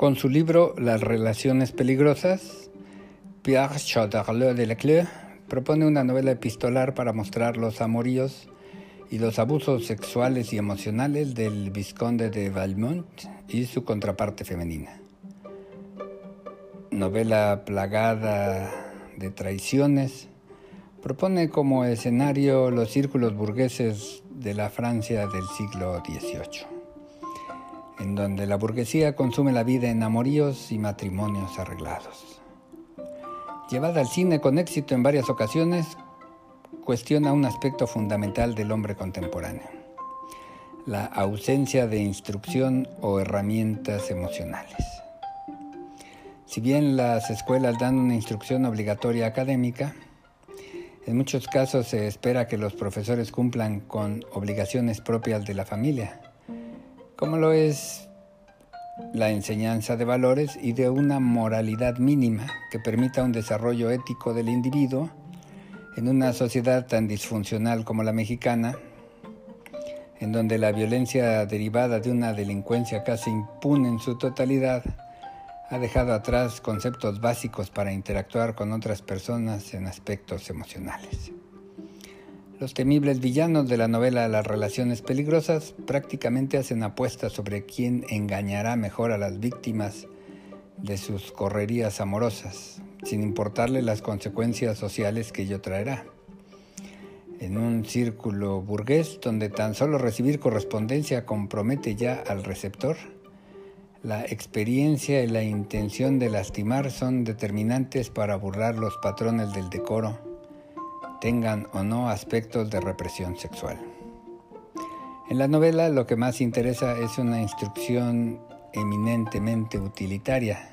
Con su libro Las relaciones peligrosas, Pierre Chaudarleux de Leclerc propone una novela epistolar para mostrar los amoríos y los abusos sexuales y emocionales del vizconde de Valmont y su contraparte femenina. Novela plagada de traiciones, propone como escenario los círculos burgueses de la Francia del siglo XVIII en donde la burguesía consume la vida en amoríos y matrimonios arreglados. Llevada al cine con éxito en varias ocasiones, cuestiona un aspecto fundamental del hombre contemporáneo, la ausencia de instrucción o herramientas emocionales. Si bien las escuelas dan una instrucción obligatoria académica, en muchos casos se espera que los profesores cumplan con obligaciones propias de la familia como lo es la enseñanza de valores y de una moralidad mínima que permita un desarrollo ético del individuo en una sociedad tan disfuncional como la mexicana, en donde la violencia derivada de una delincuencia casi impune en su totalidad ha dejado atrás conceptos básicos para interactuar con otras personas en aspectos emocionales. Los temibles villanos de la novela Las relaciones peligrosas prácticamente hacen apuestas sobre quién engañará mejor a las víctimas de sus correrías amorosas, sin importarle las consecuencias sociales que ello traerá. En un círculo burgués donde tan solo recibir correspondencia compromete ya al receptor, la experiencia y la intención de lastimar son determinantes para burlar los patrones del decoro tengan o no aspectos de represión sexual. En la novela lo que más interesa es una instrucción eminentemente utilitaria,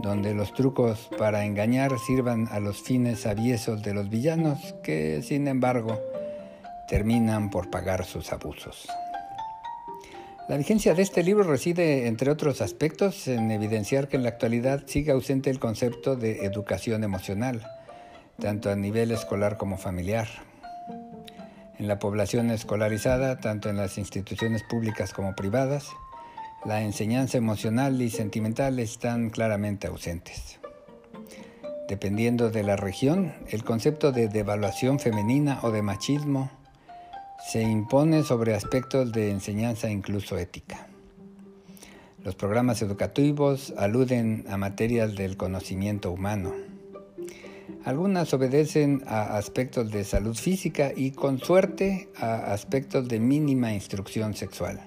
donde los trucos para engañar sirvan a los fines aviesos de los villanos que, sin embargo, terminan por pagar sus abusos. La vigencia de este libro reside, entre otros aspectos, en evidenciar que en la actualidad sigue ausente el concepto de educación emocional, tanto a nivel escolar como familiar. En la población escolarizada, tanto en las instituciones públicas como privadas, la enseñanza emocional y sentimental están claramente ausentes. Dependiendo de la región, el concepto de devaluación femenina o de machismo se impone sobre aspectos de enseñanza incluso ética. Los programas educativos aluden a materias del conocimiento humano algunas obedecen a aspectos de salud física y con suerte a aspectos de mínima instrucción sexual.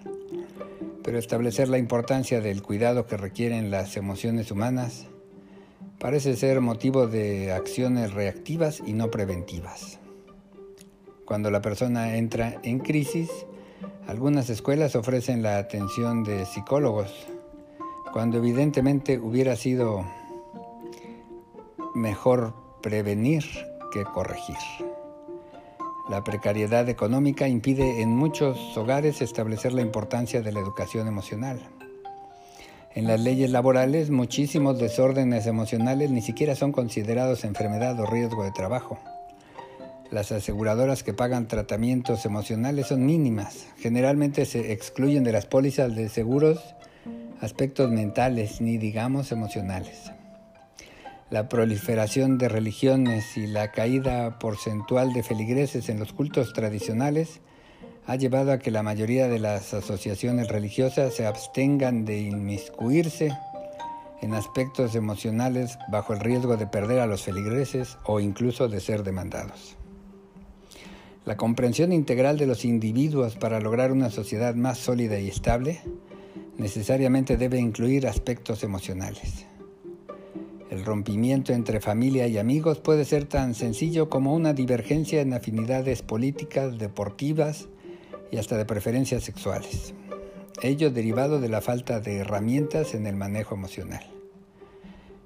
Pero establecer la importancia del cuidado que requieren las emociones humanas parece ser motivo de acciones reactivas y no preventivas. Cuando la persona entra en crisis, algunas escuelas ofrecen la atención de psicólogos, cuando evidentemente hubiera sido mejor prevenir que corregir. La precariedad económica impide en muchos hogares establecer la importancia de la educación emocional. En las leyes laborales muchísimos desórdenes emocionales ni siquiera son considerados enfermedad o riesgo de trabajo. Las aseguradoras que pagan tratamientos emocionales son mínimas. Generalmente se excluyen de las pólizas de seguros aspectos mentales, ni digamos emocionales la proliferación de religiones y la caída porcentual de feligreses en los cultos tradicionales ha llevado a que la mayoría de las asociaciones religiosas se abstengan de inmiscuirse en aspectos emocionales bajo el riesgo de perder a los feligreses o incluso de ser demandados. La comprensión integral de los individuos para lograr una sociedad más sólida y estable necesariamente debe incluir aspectos emocionales. El rompimiento entre familia y amigos puede ser tan sencillo como una divergencia en afinidades políticas, deportivas y hasta de preferencias sexuales. Ello derivado de la falta de herramientas en el manejo emocional.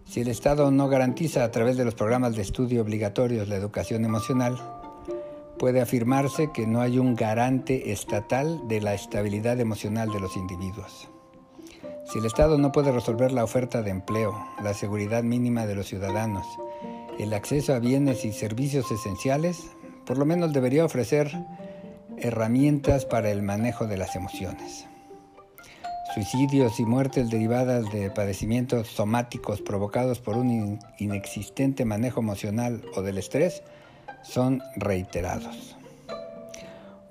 Si el Estado no garantiza a través de los programas de estudio obligatorios la educación emocional, puede afirmarse que no hay un garante estatal de la estabilidad emocional de los individuos. Si el Estado no puede resolver la oferta de empleo, la seguridad mínima de los ciudadanos, el acceso a bienes y servicios esenciales, por lo menos debería ofrecer herramientas para el manejo de las emociones. suicidios y muertes derivadas de padecimientos somáticos provocados por un inexistente manejo emocional o del estrés son reiterados.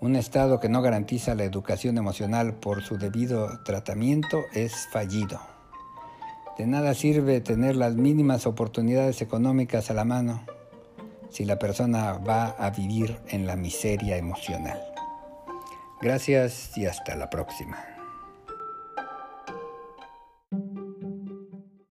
Un Estado que no garantiza la educación emocional por su debido tratamiento es fallido. De nada sirve tener las mínimas oportunidades económicas a la mano si la persona va a vivir en la miseria emocional. Gracias y hasta la próxima.